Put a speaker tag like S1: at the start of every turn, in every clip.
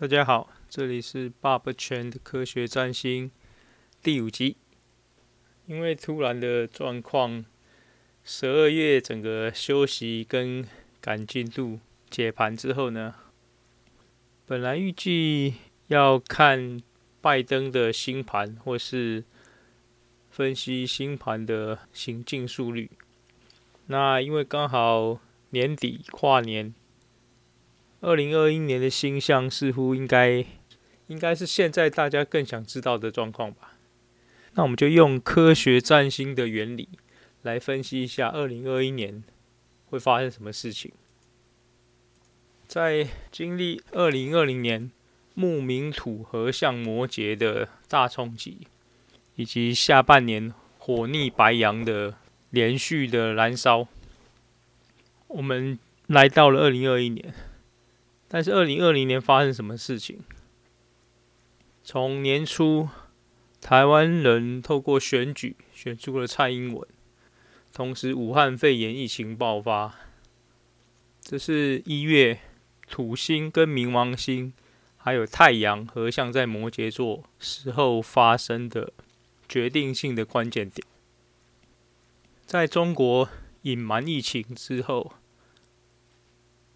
S1: 大家好，这里是 Bob 全的科学占星第五集。因为突然的状况，十二月整个休息跟赶进度解盘之后呢，本来预计要看拜登的星盘，或是分析星盘的行进速率。那因为刚好年底跨年。二零二一年的星象似乎应该应该是现在大家更想知道的状况吧？那我们就用科学占星的原理来分析一下二零二一年会发生什么事情。在经历二零二零年木冥土合相摩羯的大冲击，以及下半年火逆白羊的连续的燃烧，我们来到了二零二一年。但是，二零二零年发生什么事情？从年初，台湾人透过选举选出了蔡英文，同时武汉肺炎疫情爆发。这是一月土星跟冥王星还有太阳合相在摩羯座时候发生的决定性的关键点。在中国隐瞒疫情之后，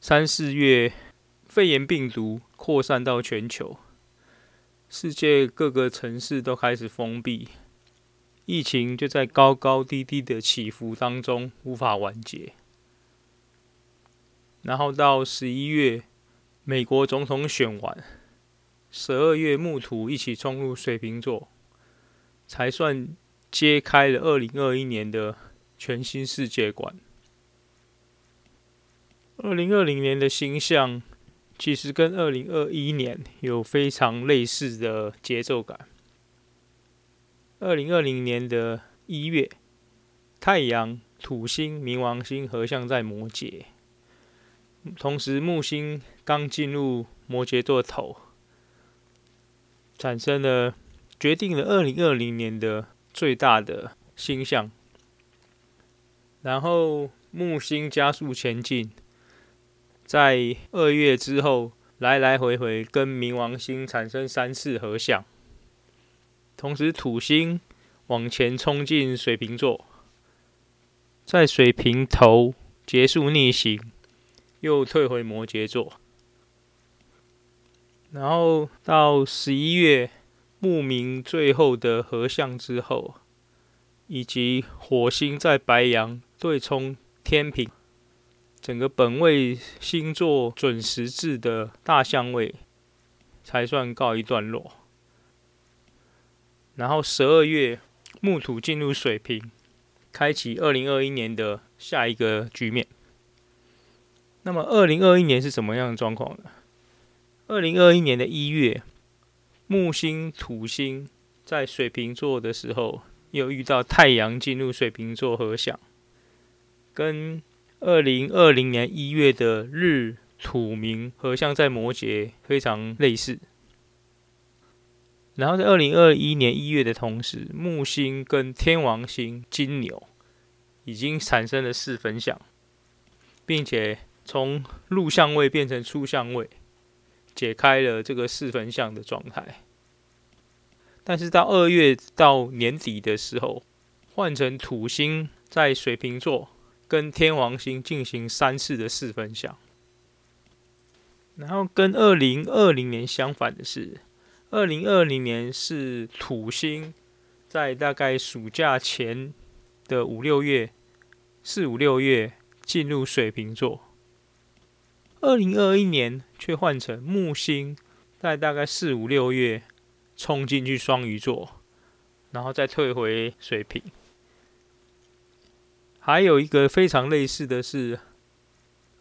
S1: 三四月。肺炎病毒扩散到全球，世界各个城市都开始封闭，疫情就在高高低低的起伏当中无法完结。然后到十一月，美国总统选完，十二月木土一起冲入水瓶座，才算揭开了二零二一年的全新世界观。二零二零年的星象。其实跟二零二一年有非常类似的节奏感。二零二零年的一月，太阳、土星、冥王星合相在摩羯，同时木星刚进入摩羯座头，产生了决定了二零二零年的最大的星象。然后木星加速前进。在二月之后，来来回回跟冥王星产生三次合相，同时土星往前冲进水瓶座，在水瓶头结束逆行，又退回摩羯座，然后到十一月木冥最后的合相之后，以及火星在白羊对冲天平。整个本位星座准时制的大相位才算告一段落，然后十二月木土进入水瓶，开启二零二一年的下一个局面。那么二零二一年是什么样的状况呢？二零二一年的一月，木星土星在水瓶座的时候，又遇到太阳进入水瓶座合相，跟。二零二零年一月的日土冥合相在摩羯，非常类似。然后在二零二一年一月的同时，木星跟天王星金牛已经产生了四分相，并且从入相位变成出相位，解开了这个四分相的状态。但是到二月到年底的时候，换成土星在水瓶座。跟天王星进行三次的四分相，然后跟二零二零年相反的是，二零二零年是土星在大概暑假前的五六月，四五六月进入水瓶座，二零二一年却换成木星在大概四五六月冲进去双鱼座，然后再退回水瓶。还有一个非常类似的是，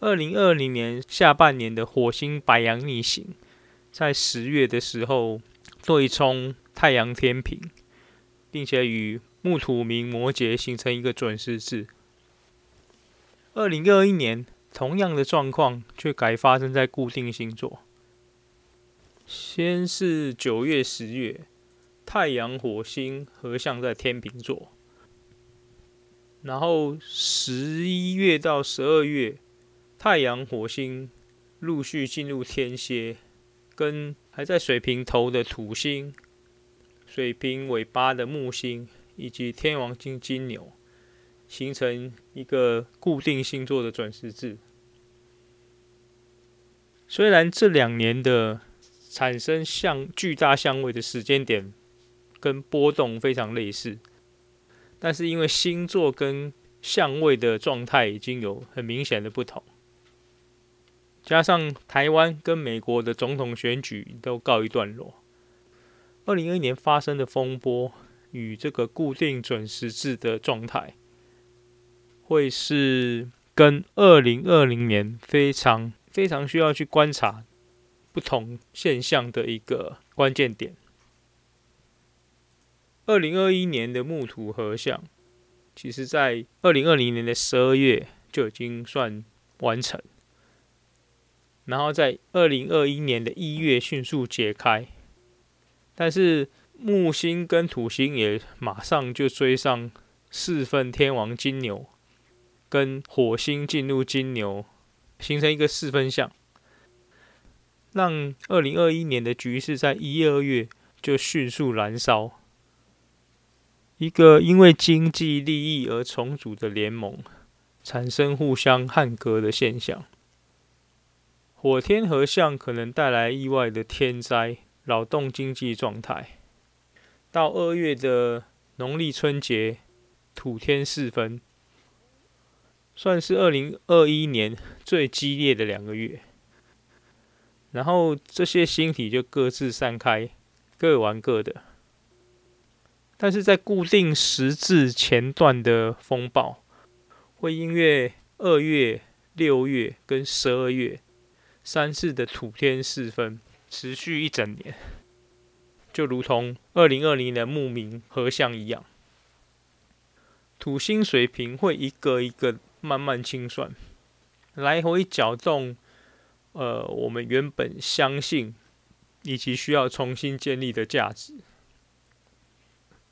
S1: 二零二零年下半年的火星白羊逆行，在十月的时候对冲太阳天平，并且与木土冥摩羯形成一个准时制。二零二一年同样的状况却改发生在固定星座，先是九月、十月，太阳火星合相在天平座。然后十一月到十二月，太阳、火星陆续进入天蝎，跟还在水瓶头的土星、水瓶尾巴的木星以及天王星金牛，形成一个固定星座的转时制。虽然这两年的产生相巨大相位的时间点跟波动非常类似，但是因为星座跟相位的状态已经有很明显的不同。加上台湾跟美国的总统选举都告一段落，二零二一年发生的风波与这个固定准时制的状态，会是跟二零二零年非常非常需要去观察不同现象的一个关键点。二零二一年的木土合相，其实在二零二零年的十二月就已经算完成。然后在二零二一年的一月迅速解开，但是木星跟土星也马上就追上四分天王金牛，跟火星进入金牛，形成一个四分相，让二零二一年的局势在一二月就迅速燃烧，一个因为经济利益而重组的联盟，产生互相捍格的现象。火天合相可能带来意外的天灾，扰动经济状态。到二月的农历春节，土天四分，算是二零二一年最激烈的两个月。然后这些星体就各自散开，各玩各的。但是在固定时制前段的风暴，会因为二月、六月跟十二月。三次的土天四分持续一整年，就如同二零二零年的木冥合相一样，土星水瓶会一个一个慢慢清算，来回搅动，呃，我们原本相信以及需要重新建立的价值，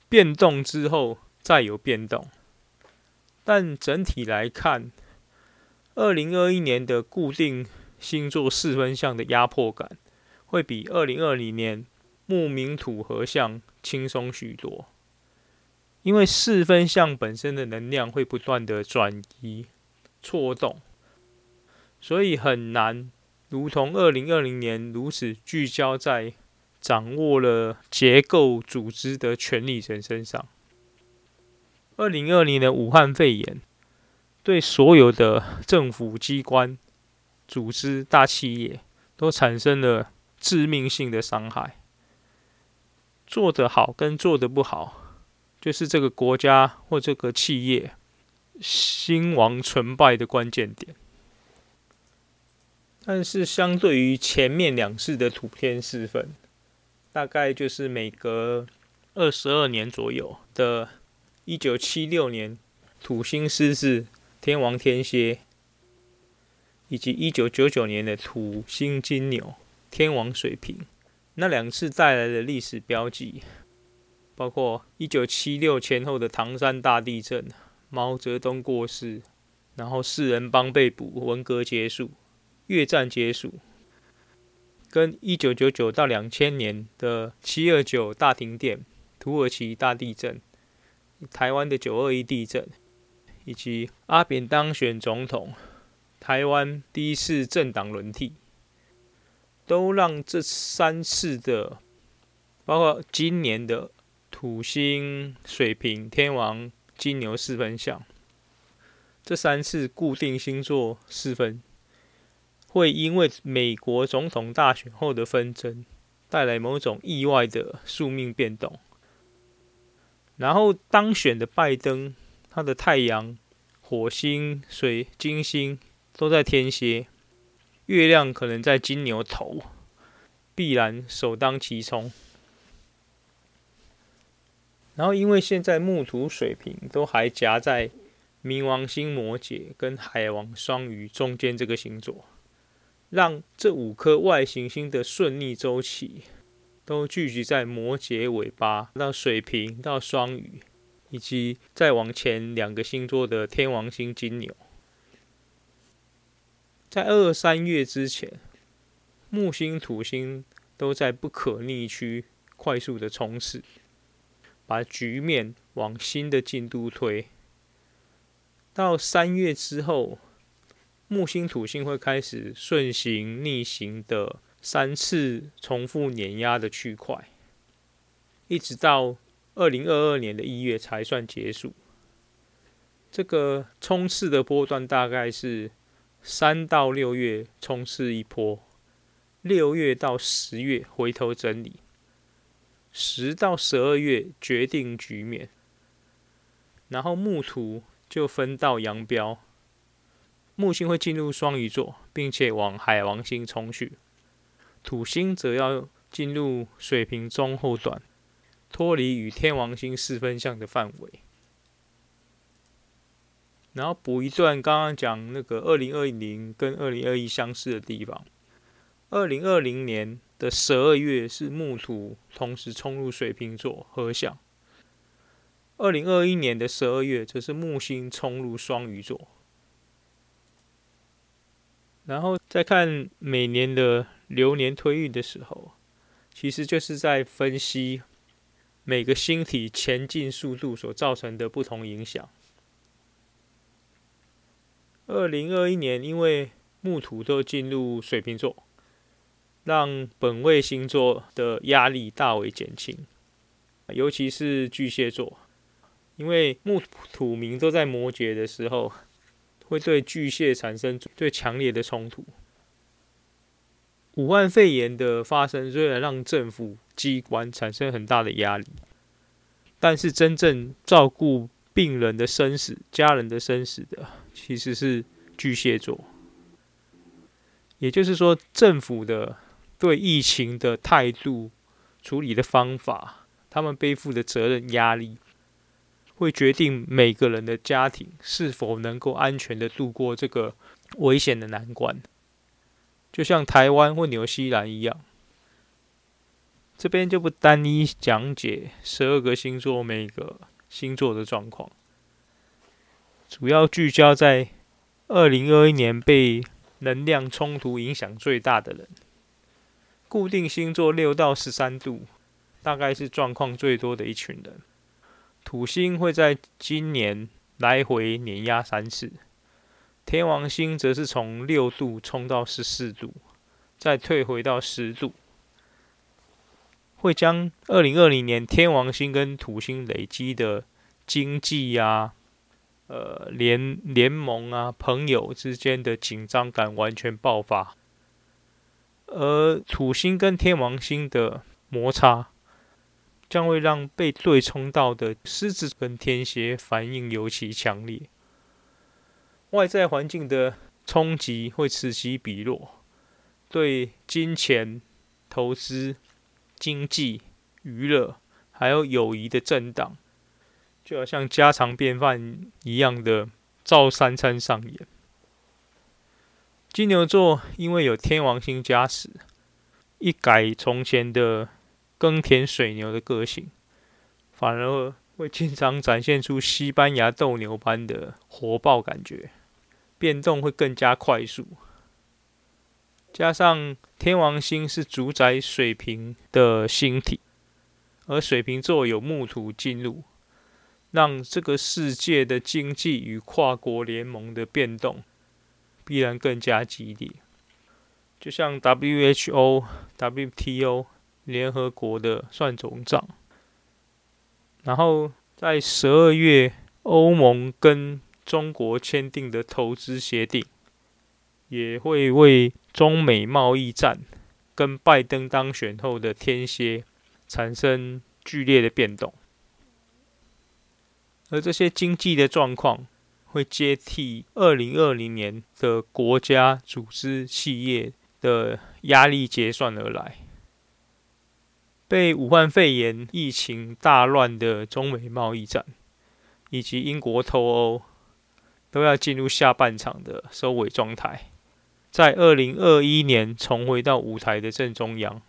S1: 变动之后再有变动，但整体来看，二零二一年的固定。星座四分相的压迫感会比二零二零年木冥土合相轻松许多，因为四分相本身的能量会不断的转移、错动，所以很难如同二零二零年如此聚焦在掌握了结构组织的权力人身上。二零二零年武汉肺炎对所有的政府机关。组织大企业都产生了致命性的伤害。做得好跟做得不好，就是这个国家或这个企业兴亡成败的关键点。但是，相对于前面两次的土天四分，大概就是每隔二十二年左右的，一九七六年土星狮子，天王天蝎。以及一九九九年的土星金牛、天王水瓶，那两次带来的历史标记，包括一九七六前后的唐山大地震、毛泽东过世，然后四人帮被捕、文革结束、越战结束，跟一九九九到两千年的七二九大停电、土耳其大地震、台湾的九二一地震，以及阿扁当选总统。台湾第一次政党轮替，都让这三次的，包括今年的土星水瓶、天王金牛四分相，这三次固定星座四分，会因为美国总统大选后的纷争，带来某种意外的宿命变动。然后当选的拜登，他的太阳、火星、水、金星。都在天蝎，月亮可能在金牛头，必然首当其冲。然后，因为现在木土水瓶都还夹在冥王星摩羯跟海王双鱼中间这个星座，让这五颗外行星的顺逆周期都聚集在摩羯尾巴到水瓶到双鱼，以及再往前两个星座的天王星金牛。在二三月之前，木星、土星都在不可逆区快速的冲刺，把局面往新的进度推。到三月之后，木星、土星会开始顺行逆行的三次重复碾压的区块，一直到二零二二年的一月才算结束。这个冲刺的波段大概是三到六月冲刺一波。六月到十月回头整理，十到十二月决定局面，然后木土就分道扬镳，木星会进入双鱼座，并且往海王星冲去，土星则要进入水瓶中后段，脱离与天王星四分相的范围，然后补一段刚刚讲那个二零二零跟二零二一相似的地方。二零二零年的十二月是木土同时冲入水瓶座合相，二零二一年的十二月则是木星冲入双鱼座。然后再看每年的流年推运的时候，其实就是在分析每个星体前进速度所造成的不同影响。二零二一年因为木土都进入水瓶座。让本位星座的压力大为减轻，尤其是巨蟹座，因为木土冥都在摩羯的时候，会对巨蟹产生最强烈的冲突。武汉肺炎的发生虽然让政府机关产生很大的压力，但是真正照顾病人的生死、家人的生死的，其实是巨蟹座。也就是说，政府的。对疫情的态度、处理的方法，他们背负的责任压力，会决定每个人的家庭是否能够安全的度过这个危险的难关。就像台湾或纽西兰一样，这边就不单一讲解十二个星座每个星座的状况，主要聚焦在二零二一年被能量冲突影响最大的人。固定星座六到十三度，大概是状况最多的一群人。土星会在今年来回碾压三次，天王星则是从六度冲到十四度，再退回到十度，会将二零二零年天王星跟土星累积的经济啊、呃联联盟啊、朋友之间的紧张感完全爆发。而土星跟天王星的摩擦，将会让被对冲到的狮子跟天蝎反应尤其强烈。外在环境的冲击会此起彼落，对金钱、投资、经济、娱乐还有友谊的震荡，就好像家常便饭一样的照三餐上演。金牛座因为有天王星加持，一改从前的耕田水牛的个性，反而会经常展现出西班牙斗牛般的火爆感觉，变动会更加快速。加上天王星是主宰水瓶的星体，而水瓶座有木土进入，让这个世界的经济与跨国联盟的变动。必然更加激烈，就像 WHO、WTO 联合国的算总账，然后在十二月，欧盟跟中国签订的投资协定，也会为中美贸易战跟拜登当选后的天蝎产生剧烈的变动，而这些经济的状况。会接替二零二零年的国家、组织、企业的压力结算而来。被武汉肺炎疫情大乱的中美贸易战，以及英国脱欧，都要进入下半场的收尾状态，在二零二一年重回到舞台的正中央。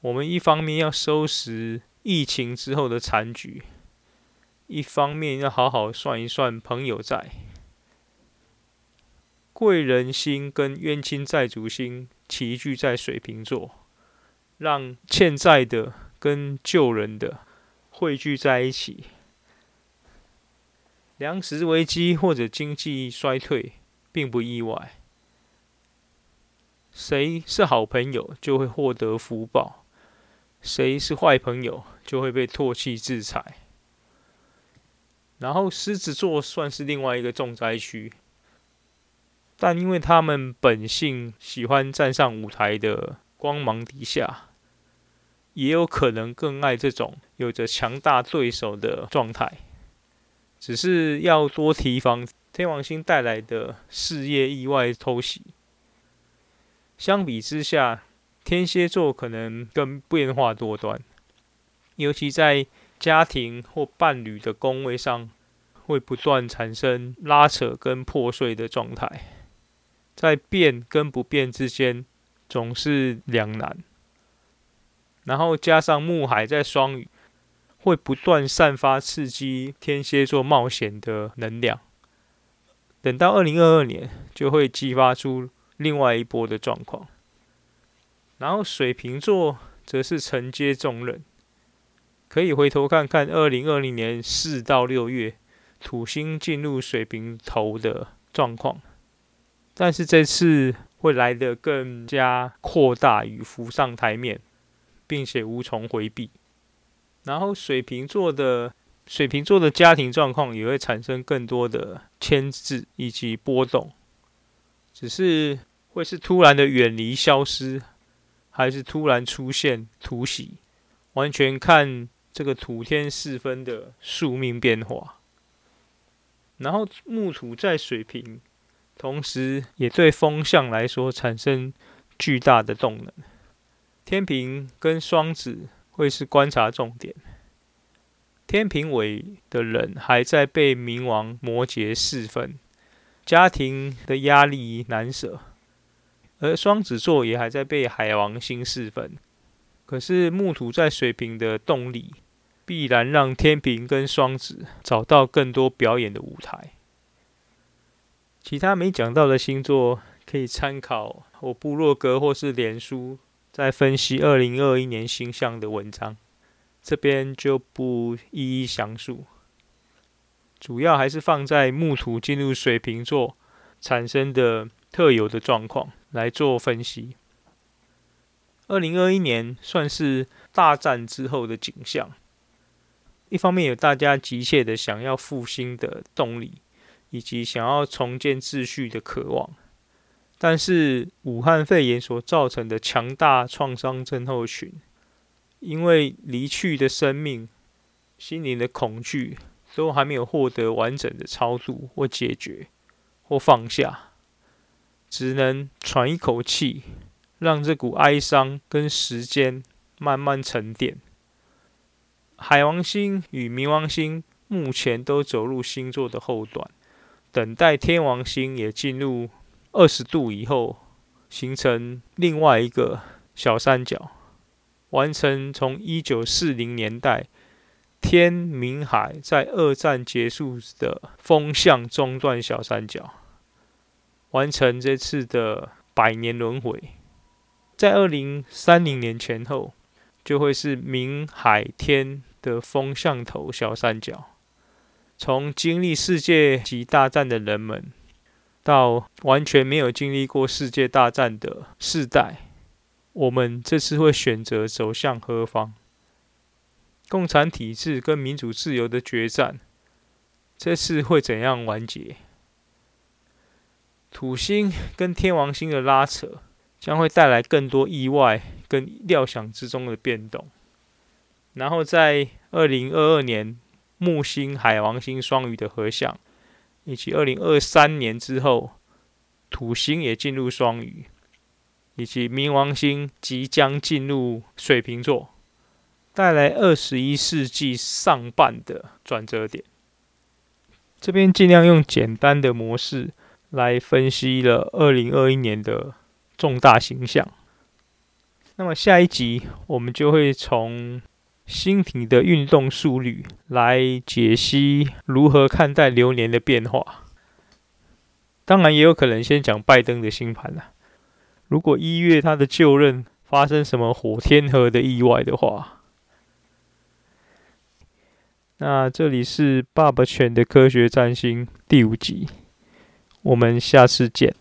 S1: 我们一方面要收拾疫情之后的残局。一方面要好好算一算朋友债，贵人心跟冤亲债主心齐聚在水瓶座，让欠债的跟救人的汇聚在一起。粮食危机或者经济衰退并不意外。谁是好朋友，就会获得福报；谁是坏朋友，就会被唾弃制裁。然后狮子座算是另外一个重灾区，但因为他们本性喜欢站上舞台的光芒底下，也有可能更爱这种有着强大对手的状态。只是要多提防天王星带来的事业意外偷袭。相比之下，天蝎座可能更变化多端，尤其在家庭或伴侣的宫位上，会不断产生拉扯跟破碎的状态，在变跟不变之间总是两难。然后加上木海在双鱼，会不断散发刺激天蝎座冒险的能量。等到二零二二年，就会激发出另外一波的状况。然后水瓶座则是承接重任，可以回头看看二零二零年四到六月土星进入水瓶头的状况，但是这次会来得更加扩大与浮上台面，并且无从回避。然后水瓶座的水瓶座的家庭状况也会产生更多的牵制以及波动，只是会是突然的远离消失，还是突然出现突袭，完全看这个土天四分的宿命变化。然后木土在水瓶，同时也对风象来说产生巨大的动能。天平跟双子会是观察重点。天平尾的人还在被冥王摩羯四分，家庭的压力难舍；而双子座也还在被海王星侍奉。可是木土在水瓶的动力，必然让天平跟双子找到更多表演的舞台。其他没讲到的星座，可以参考我部落格或是脸书在分析二零二一年星象的文章。这边就不一一详述，主要还是放在木土进入水瓶座产生的特有的状况来做分析。二零二一年算是大战之后的景象，一方面有大家急切的想要复兴的动力，以及想要重建秩序的渴望，但是武汉肺炎所造成的强大创伤症候群。因为离去的生命、心灵的恐惧都还没有获得完整的超度或解决或放下，只能喘一口气，让这股哀伤跟时间慢慢沉淀。海王星与冥王星目前都走入星座的后段，等待天王星也进入二十度以后，形成另外一个小三角。完成从一九四零年代天明海在二战结束的风向中断小三角，完成这次的百年轮回，在二零三零年前后就会是明海天的风向头小三角。从经历世界级大战的人们，到完全没有经历过世界大战的世代。我们这次会选择走向何方？共产体制跟民主自由的决战，这次会怎样完结？土星跟天王星的拉扯，将会带来更多意外跟料想之中的变动。然后在二零二二年木星海王星双鱼的合相，以及二零二三年之后，土星也进入双鱼。以及冥王星即将进入水瓶座，带来二十一世纪上半的转折点。这边尽量用简单的模式来分析了二零二一年的重大形象。那么下一集我们就会从星体的运动速率来解析如何看待流年的变化。当然也有可能先讲拜登的星盘了。如果一月他的就任发生什么火天河的意外的话，那这里是爸爸犬的科学占星第五集，我们下次见。